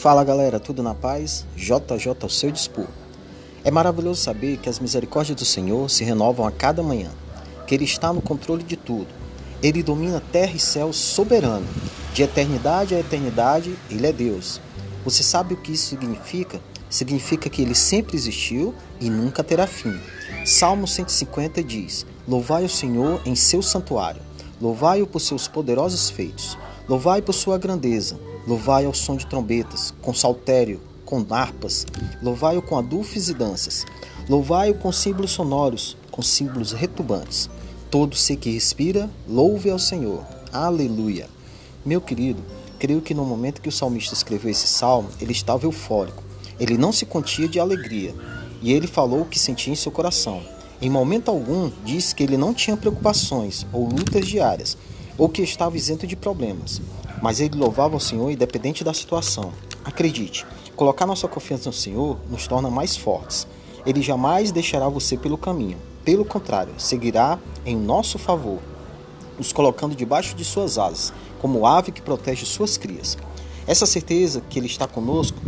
Fala galera, tudo na paz? JJ ao seu dispor. É maravilhoso saber que as misericórdias do Senhor se renovam a cada manhã, que Ele está no controle de tudo. Ele domina terra e céu soberano. De eternidade a eternidade, Ele é Deus. Você sabe o que isso significa? Significa que Ele sempre existiu e nunca terá fim. Salmo 150 diz: Louvai o Senhor em seu santuário, louvai-o por seus poderosos feitos, louvai por sua grandeza Louvai ao som de trombetas, com saltério, com harpas. Louvai-o com adufes e danças. Louvai-o com símbolos sonoros, com símbolos retumbantes. Todo ser que respira, louve ao Senhor. Aleluia. Meu querido, creio que no momento que o salmista escreveu esse salmo, ele estava eufórico. Ele não se contia de alegria. E ele falou o que sentia em seu coração. Em momento algum, disse que ele não tinha preocupações ou lutas diárias, ou que estava isento de problemas mas ele louvava o Senhor independente da situação. Acredite, colocar nossa confiança no Senhor nos torna mais fortes. Ele jamais deixará você pelo caminho. Pelo contrário, seguirá em nosso favor, nos colocando debaixo de suas asas, como ave que protege suas crias. Essa certeza que Ele está conosco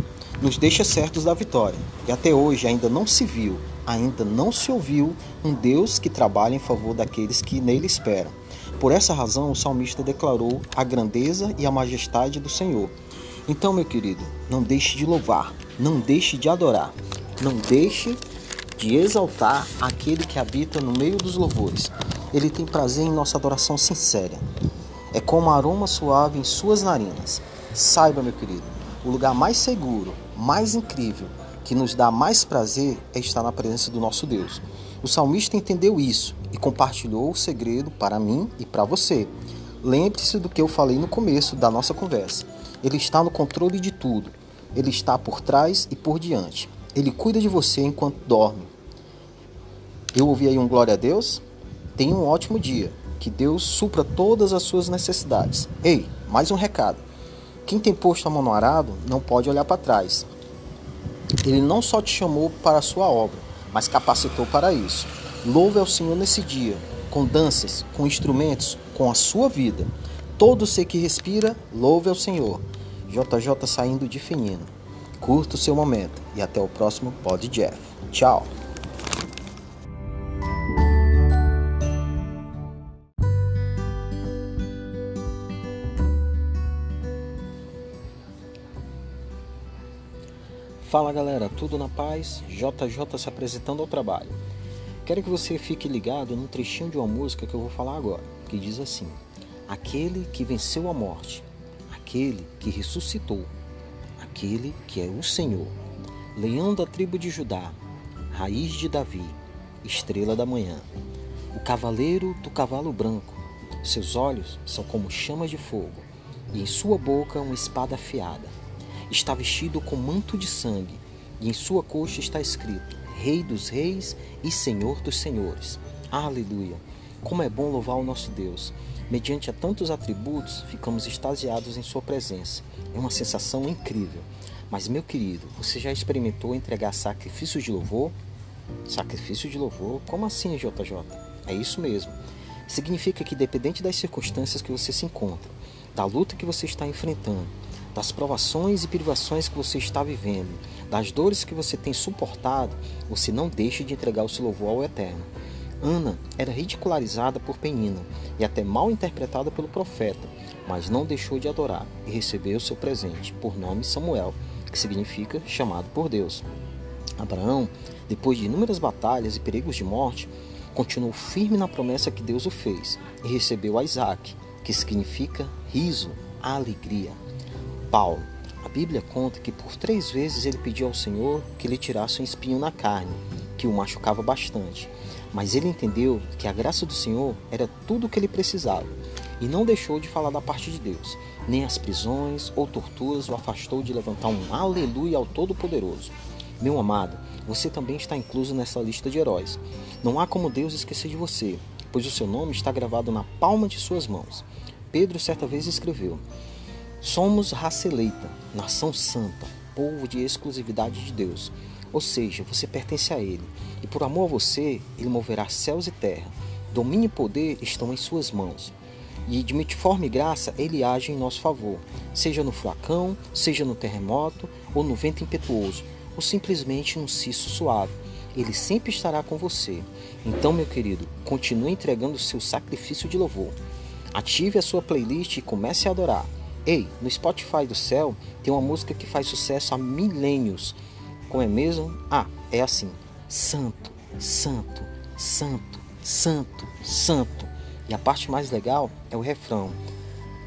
nos deixa certos da vitória. E até hoje ainda não se viu, ainda não se ouviu um Deus que trabalha em favor daqueles que nele esperam. Por essa razão, o salmista declarou a grandeza e a majestade do Senhor. Então, meu querido, não deixe de louvar, não deixe de adorar, não deixe de exaltar aquele que habita no meio dos louvores. Ele tem prazer em nossa adoração sincera. É como aroma suave em suas narinas. Saiba, meu querido, o lugar mais seguro, mais incrível, que nos dá mais prazer é estar na presença do nosso Deus. O salmista entendeu isso e compartilhou o segredo para mim e para você. Lembre-se do que eu falei no começo da nossa conversa. Ele está no controle de tudo. Ele está por trás e por diante. Ele cuida de você enquanto dorme. Eu ouvi aí um glória a Deus? Tenha um ótimo dia. Que Deus supra todas as suas necessidades. Ei, mais um recado. Quem tem posto a mão no arado não pode olhar para trás. Ele não só te chamou para a sua obra, mas capacitou para isso. Louve ao Senhor nesse dia, com danças, com instrumentos, com a sua vida. Todo ser que respira, louve ao Senhor. JJ saindo de fininho. Curta o seu momento e até o próximo Pod Jeff. Tchau. Fala galera, tudo na paz? JJ se apresentando ao trabalho. Quero que você fique ligado num trechinho de uma música que eu vou falar agora, que diz assim: Aquele que venceu a morte, aquele que ressuscitou, aquele que é o Senhor, leão da tribo de Judá, raiz de Davi, estrela da manhã, o cavaleiro do cavalo branco, seus olhos são como chamas de fogo, e em sua boca uma espada afiada. Está vestido com manto de sangue, e em sua coxa está escrito: Rei dos Reis e Senhor dos Senhores. Aleluia! Como é bom louvar o nosso Deus. Mediante a tantos atributos, ficamos extasiados em Sua presença. É uma sensação incrível. Mas, meu querido, você já experimentou entregar sacrifícios de louvor? Sacrifício de louvor? Como assim, JJ? É isso mesmo. Significa que, dependente das circunstâncias que você se encontra, da luta que você está enfrentando, das provações e privações que você está vivendo, das dores que você tem suportado, você não deixe de entregar o seu louvor ao Eterno. Ana era ridicularizada por Penina e até mal interpretada pelo profeta, mas não deixou de adorar e recebeu seu presente, por nome Samuel, que significa chamado por Deus. Abraão, depois de inúmeras batalhas e perigos de morte, continuou firme na promessa que Deus o fez e recebeu a Isaac, que significa riso, alegria. Paulo. A Bíblia conta que por três vezes ele pediu ao Senhor que lhe tirasse um espinho na carne, que o machucava bastante. Mas ele entendeu que a graça do Senhor era tudo o que ele precisava e não deixou de falar da parte de Deus. Nem as prisões ou torturas o afastou de levantar um aleluia ao Todo-Poderoso. Meu amado, você também está incluso nessa lista de heróis. Não há como Deus esquecer de você, pois o seu nome está gravado na palma de suas mãos. Pedro certa vez escreveu: Somos raça eleita, nação santa, povo de exclusividade de Deus. Ou seja, você pertence a Ele. E por amor a você, Ele moverá céus e terra. Domínio e poder estão em suas mãos. E de multiforme graça, ele age em nosso favor, seja no furacão, seja no terremoto, ou no vento impetuoso, ou simplesmente num cisto suave. Ele sempre estará com você. Então, meu querido, continue entregando o seu sacrifício de louvor. Ative a sua playlist e comece a adorar. Ei, no Spotify do céu tem uma música que faz sucesso há milênios. Como é mesmo? Ah, é assim: Santo, Santo, Santo, Santo, Santo. E a parte mais legal é o refrão: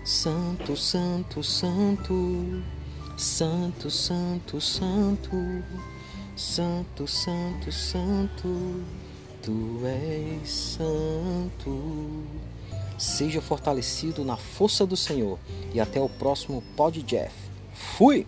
Santo, Santo, Santo, Santo, Santo, Santo, Santo, Santo, Santo, Tu és Santo. Seja fortalecido na força do Senhor. E até o próximo Pod Jeff. Fui!